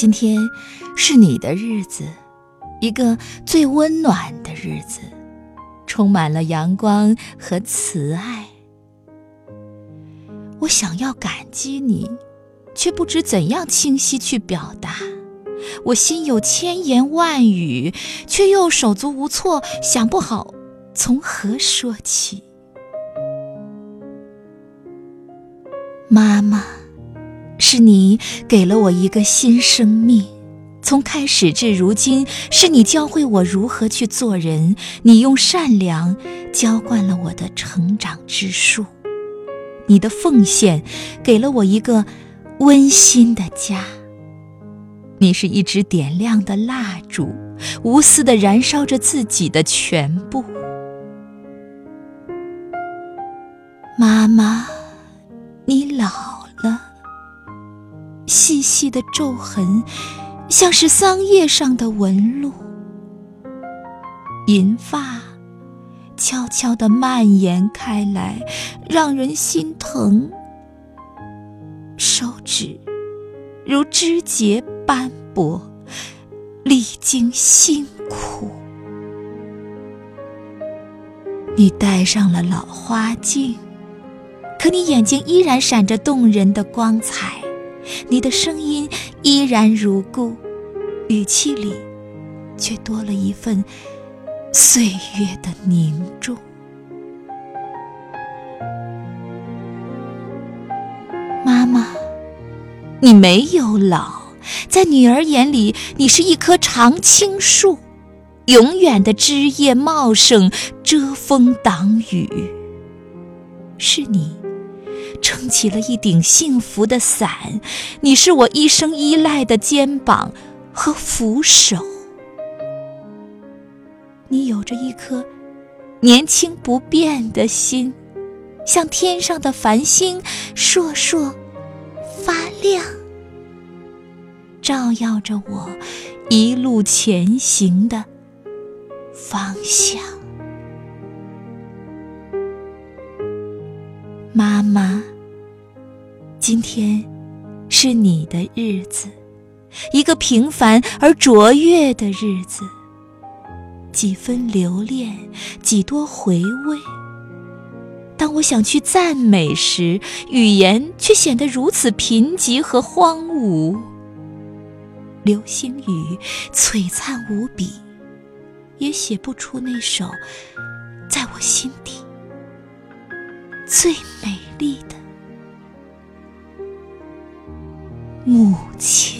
今天是你的日子，一个最温暖的日子，充满了阳光和慈爱。我想要感激你，却不知怎样清晰去表达。我心有千言万语，却又手足无措，想不好从何说起。妈妈，是你给了我一个新生命，从开始至如今，是你教会我如何去做人，你用善良浇灌了我的成长之树，你的奉献给了我一个温馨的家。你是一支点亮的蜡烛，无私的燃烧着自己的全部。妈妈。你老，细细的皱痕，像是桑叶上的纹路。银发悄悄地蔓延开来，让人心疼。手指如枝节斑驳，历经辛苦。你戴上了老花镜。可你眼睛依然闪着动人的光彩，你的声音依然如故，语气里却多了一份岁月的凝重。妈妈，你没有老，在女儿眼里，你是一棵常青树，永远的枝叶茂盛，遮风挡雨。是你。撑起了一顶幸福的伞，你是我一生依赖的肩膀和扶手。你有着一颗年轻不变的心，像天上的繁星，烁烁发亮，照耀着我一路前行的方向。妈妈。今天是你的日子，一个平凡而卓越的日子。几分留恋，几多回味。当我想去赞美时，语言却显得如此贫瘠和荒芜。流星雨璀璨无比，也写不出那首在我心底最美丽的。母亲。